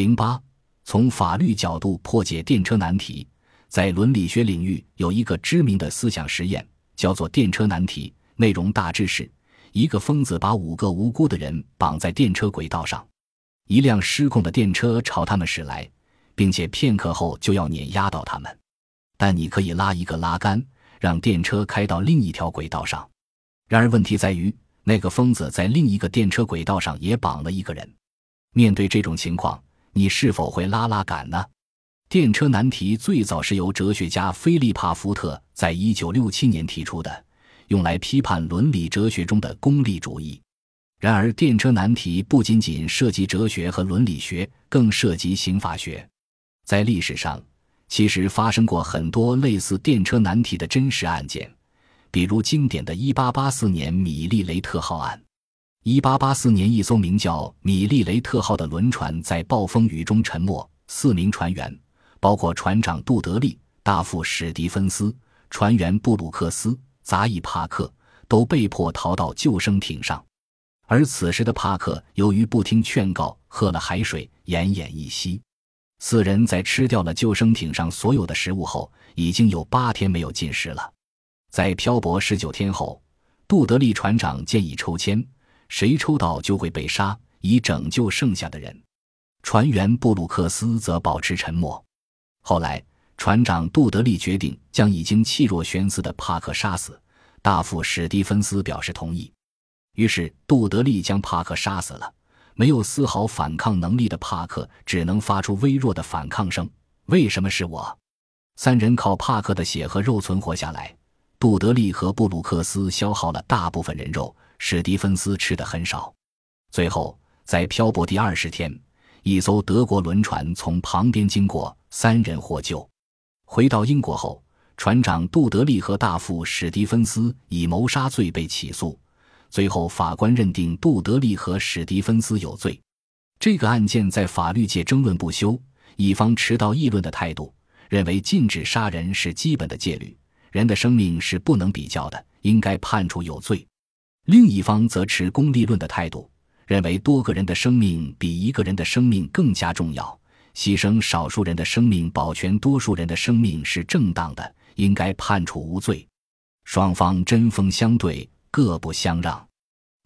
零八，从法律角度破解电车难题。在伦理学领域，有一个知名的思想实验，叫做电车难题。内容大致是：一个疯子把五个无辜的人绑在电车轨道上，一辆失控的电车朝他们驶来，并且片刻后就要碾压到他们。但你可以拉一个拉杆，让电车开到另一条轨道上。然而，问题在于，那个疯子在另一个电车轨道上也绑了一个人。面对这种情况，你是否会拉拉杆呢？电车难题最早是由哲学家菲利帕·福特在一九六七年提出的，用来批判伦理哲学中的功利主义。然而，电车难题不仅仅涉及哲学和伦理学，更涉及刑法学。在历史上，其实发生过很多类似电车难题的真实案件，比如经典的一八八四年米利雷特号案。一八八四年，一艘名叫米利雷特号的轮船在暴风雨中沉没，四名船员。包括船长杜德利、大副史蒂芬斯、船员布鲁克斯、杂役帕克都被迫逃到救生艇上，而此时的帕克由于不听劝告，喝了海水，奄奄一息。四人在吃掉了救生艇上所有的食物后，已经有八天没有进食了。在漂泊十九天后，杜德利船长建议抽签，谁抽到就会被杀，以拯救剩下的人。船员布鲁克斯则保持沉默。后来，船长杜德利决定将已经气若悬丝的帕克杀死。大副史蒂芬斯表示同意。于是，杜德利将帕克杀死了。没有丝毫反抗能力的帕克只能发出微弱的反抗声：“为什么是我？”三人靠帕克的血和肉存活下来。杜德利和布鲁克斯消耗了大部分人肉，史蒂芬斯吃的很少。最后，在漂泊第二十天，一艘德国轮船从旁边经过。三人获救，回到英国后，船长杜德利和大副史蒂芬斯以谋杀罪被起诉。最后，法官认定杜德利和史蒂芬斯有罪。这个案件在法律界争论不休，一方持到议论的态度，认为禁止杀人是基本的戒律，人的生命是不能比较的，应该判处有罪；另一方则持功利论的态度，认为多个人的生命比一个人的生命更加重要。牺牲少数人的生命，保全多数人的生命是正当的，应该判处无罪。双方针锋相对，各不相让。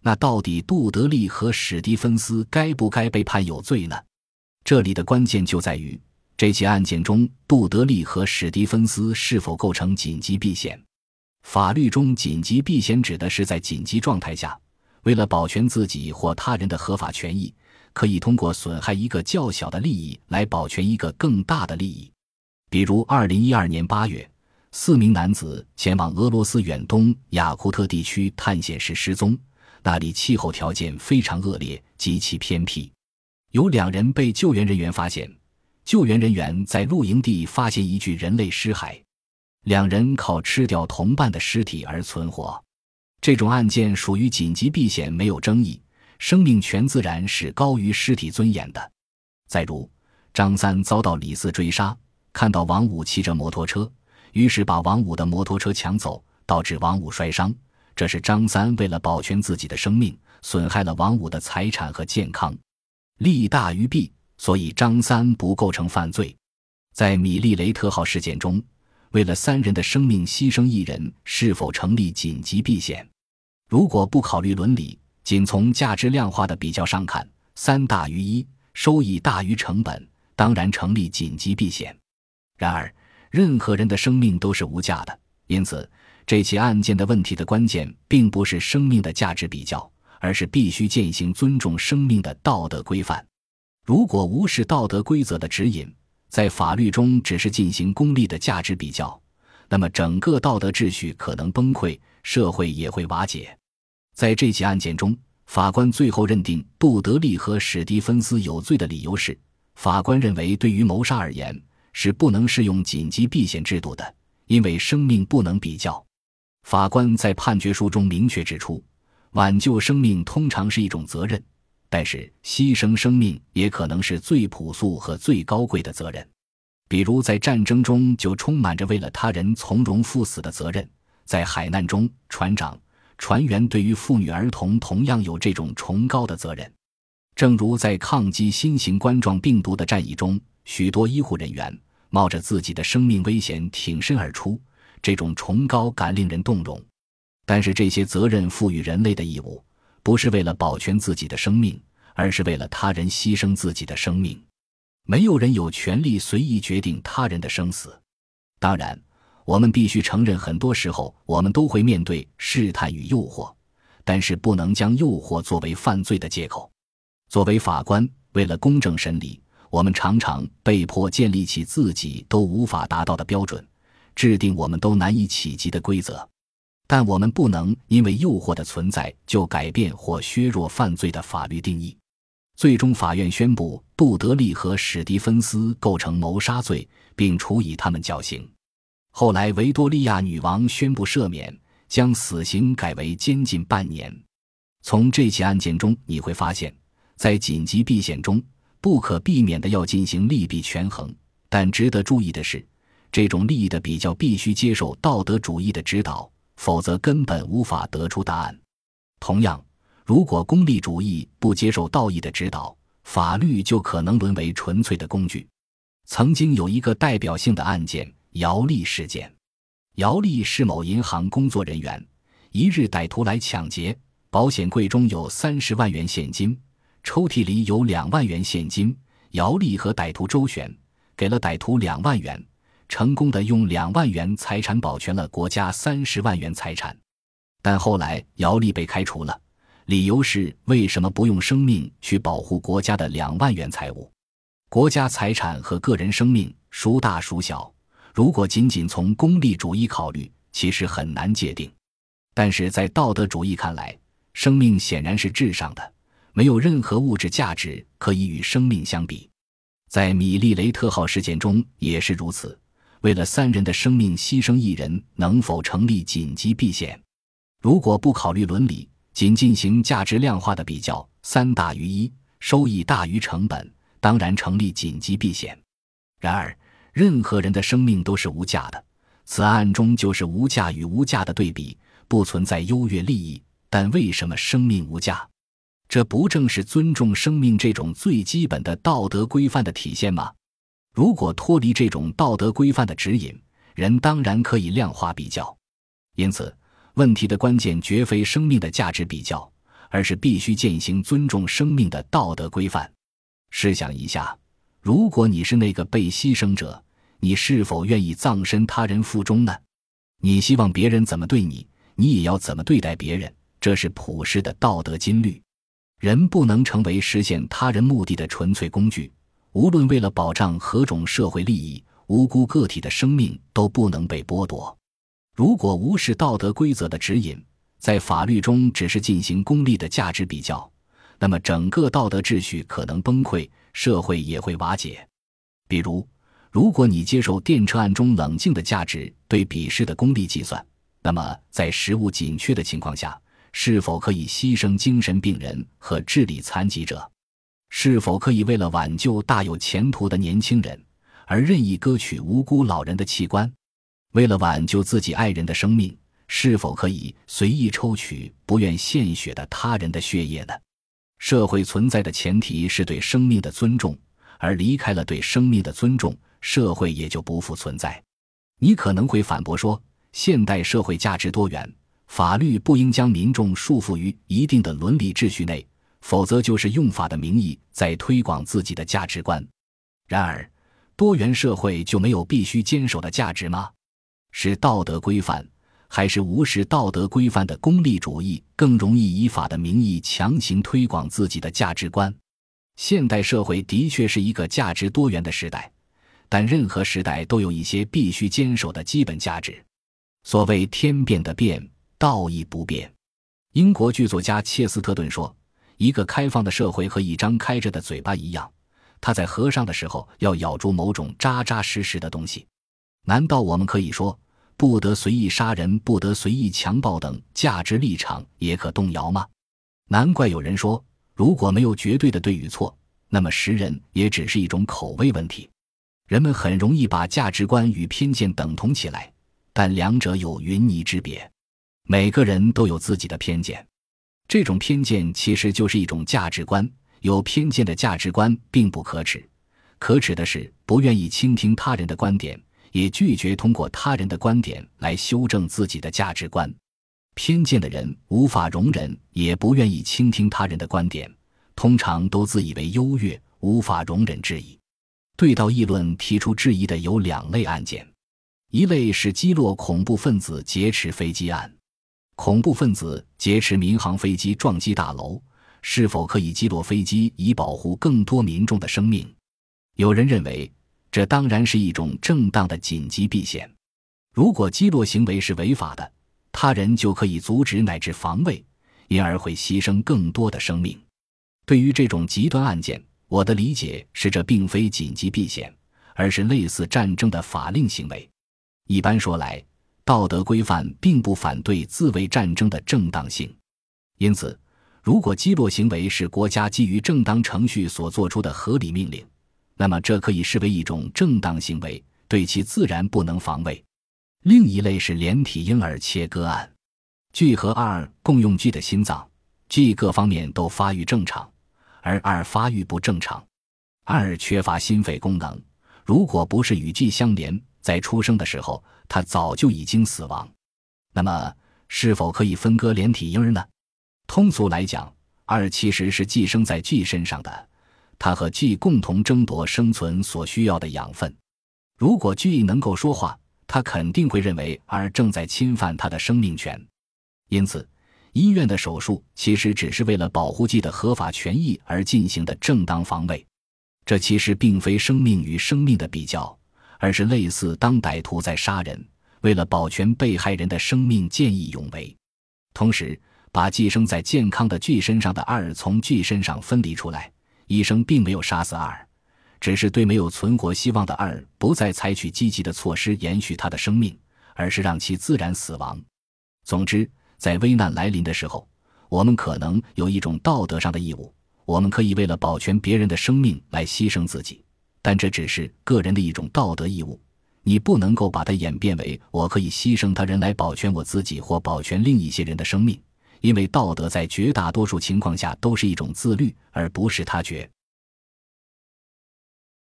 那到底杜德利和史蒂芬斯该不该被判有罪呢？这里的关键就在于这起案件中，杜德利和史蒂芬斯是否构成紧急避险。法律中，紧急避险指的是在紧急状态下，为了保全自己或他人的合法权益。可以通过损害一个较小的利益来保全一个更大的利益，比如二零一二年八月，四名男子前往俄罗斯远东雅库特地区探险时失踪，那里气候条件非常恶劣，极其偏僻。有两人被救援人员发现，救援人员在露营地发现一具人类尸骸，两人靠吃掉同伴的尸体而存活。这种案件属于紧急避险，没有争议。生命权自然是高于尸体尊严的。再如，张三遭到李四追杀，看到王五骑着摩托车，于是把王五的摩托车抢走，导致王五摔伤。这是张三为了保全自己的生命，损害了王五的财产和健康，利大于弊，所以张三不构成犯罪。在米利雷特号事件中，为了三人的生命牺牲一人，是否成立紧急避险？如果不考虑伦理。仅从价值量化的比较上看，三大于一，收益大于成本，当然成立紧急避险。然而，任何人的生命都是无价的，因此这起案件的问题的关键并不是生命的价值比较，而是必须践行尊重生命的道德规范。如果无视道德规则的指引，在法律中只是进行功利的价值比较，那么整个道德秩序可能崩溃，社会也会瓦解。在这起案件中，法官最后认定杜德利和史蒂芬斯有罪的理由是：法官认为，对于谋杀而言是不能适用紧急避险制度的，因为生命不能比较。法官在判决书中明确指出，挽救生命通常是一种责任，但是牺牲生命也可能是最朴素和最高贵的责任。比如，在战争中就充满着为了他人从容赴死的责任；在海难中，船长。船员对于妇女儿童同样有这种崇高的责任。正如在抗击新型冠状病毒的战役中，许多医护人员冒着自己的生命危险挺身而出，这种崇高感令人动容。但是，这些责任赋予人类的义务，不是为了保全自己的生命，而是为了他人牺牲自己的生命。没有人有权利随意决定他人的生死。当然，我们必须承认，很多时候我们都会面对试探与诱惑，但是不能将诱惑作为犯罪的借口。作为法官，为了公正审理，我们常常被迫建立起自己都无法达到的标准，制定我们都难以企及的规则。但我们不能因为诱惑的存在就改变或削弱犯罪的法律定义。最终，法院宣布杜德利和史蒂芬斯构成谋杀罪，并处以他们绞刑。后来，维多利亚女王宣布赦免，将死刑改为监禁半年。从这起案件中，你会发现。在紧急避险中，不可避免的要进行利弊权衡。但值得注意的是，这种利益的比较必须接受道德主义的指导，否则根本无法得出答案。同样，如果功利主义不接受道义的指导，法律就可能沦为纯粹的工具。曾经有一个代表性的案件——姚丽事件。姚丽是某银行工作人员。一日，歹徒来抢劫，保险柜中有三十万元现金。抽屉里有两万元现金，姚丽和歹徒周旋，给了歹徒两万元，成功的用两万元财产保全了国家三十万元财产。但后来姚丽被开除了，理由是为什么不用生命去保护国家的两万元财物？国家财产和个人生命孰大孰小？如果仅仅从功利主义考虑，其实很难界定。但是在道德主义看来，生命显然是至上的。没有任何物质价值可以与生命相比，在米利雷特号事件中也是如此。为了三人的生命牺牲一人，能否成立紧急避险？如果不考虑伦理，仅进行价值量化的比较，三大于一，收益大于成本，当然成立紧急避险。然而，任何人的生命都是无价的，此案中就是无价与无价的对比，不存在优越利益。但为什么生命无价？这不正是尊重生命这种最基本的道德规范的体现吗？如果脱离这种道德规范的指引，人当然可以量化比较。因此，问题的关键绝非生命的价值比较，而是必须践行尊重生命的道德规范。试想一下，如果你是那个被牺牲者，你是否愿意葬身他人腹中呢？你希望别人怎么对你，你也要怎么对待别人，这是普世的道德金律。人不能成为实现他人目的的纯粹工具，无论为了保障何种社会利益，无辜个体的生命都不能被剥夺。如果无视道德规则的指引，在法律中只是进行功利的价值比较，那么整个道德秩序可能崩溃，社会也会瓦解。比如，如果你接受电车案中冷静的价值对比式的功利计算，那么在食物紧缺的情况下，是否可以牺牲精神病人和智力残疾者？是否可以为了挽救大有前途的年轻人而任意割取无辜老人的器官？为了挽救自己爱人的生命，是否可以随意抽取不愿献血的他人的血液呢？社会存在的前提是对生命的尊重，而离开了对生命的尊重，社会也就不复存在。你可能会反驳说，现代社会价值多元。法律不应将民众束缚于一定的伦理秩序内，否则就是用法的名义在推广自己的价值观。然而，多元社会就没有必须坚守的价值吗？是道德规范，还是无视道德规范的功利主义更容易以法的名义强行推广自己的价值观？现代社会的确是一个价值多元的时代，但任何时代都有一些必须坚守的基本价值。所谓天变的变。道义不变。英国剧作家切斯特顿说：“一个开放的社会和一张开着的嘴巴一样，他在合上的时候要咬住某种扎扎实实的东西。难道我们可以说不得随意杀人、不得随意强暴等价值立场也可动摇吗？难怪有人说，如果没有绝对的对与错，那么识人也只是一种口味问题。人们很容易把价值观与偏见等同起来，但两者有云泥之别。”每个人都有自己的偏见，这种偏见其实就是一种价值观，有偏见的价值观并不可耻，可耻的是不愿意倾听他人的观点，也拒绝通过他人的观点来修正自己的价值观。偏见的人无法容忍，也不愿意倾听他人的观点，通常都自以为优越，无法容忍质疑。对道议论提出质疑的有两类案件，一类是击落恐怖分子劫持飞机案。恐怖分子劫持民航飞机撞击大楼，是否可以击落飞机以保护更多民众的生命？有人认为，这当然是一种正当的紧急避险。如果击落行为是违法的，他人就可以阻止乃至防卫，因而会牺牲更多的生命。对于这种极端案件，我的理解是，这并非紧急避险，而是类似战争的法令行为。一般说来，道德规范并不反对自卫战争的正当性。因此，如果击落行为是国家基于正当程序所做出的合理命令，那么这可以视为一种正当行为，对其自然不能防卫。另一类是连体婴儿切割案，G 和 R 共用 G 的心脏，G 各方面都发育正常。而二发育不正常，二缺乏心肺功能。如果不是与 G 相连，在出生的时候他早就已经死亡。那么，是否可以分割连体婴儿呢？通俗来讲，二其实是寄生在 G 身上的，它和 G 共同争夺生存所需要的养分。如果 G 能够说话，他肯定会认为二正在侵犯他的生命权，因此。医院的手术其实只是为了保护 G 的合法权益而进行的正当防卫，这其实并非生命与生命的比较，而是类似当歹徒在杀人，为了保全被害人的生命见义勇为，同时把寄生在健康的巨身上的二从巨身上分离出来。医生并没有杀死二，只是对没有存活希望的二不再采取积极的措施延续他的生命，而是让其自然死亡。总之。在危难来临的时候，我们可能有一种道德上的义务，我们可以为了保全别人的生命来牺牲自己，但这只是个人的一种道德义务。你不能够把它演变为我可以牺牲他人来保全我自己或保全另一些人的生命，因为道德在绝大多数情况下都是一种自律，而不是他觉。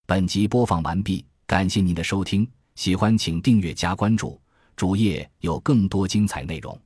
本集播放完毕，感谢您的收听，喜欢请订阅加关注，主页有更多精彩内容。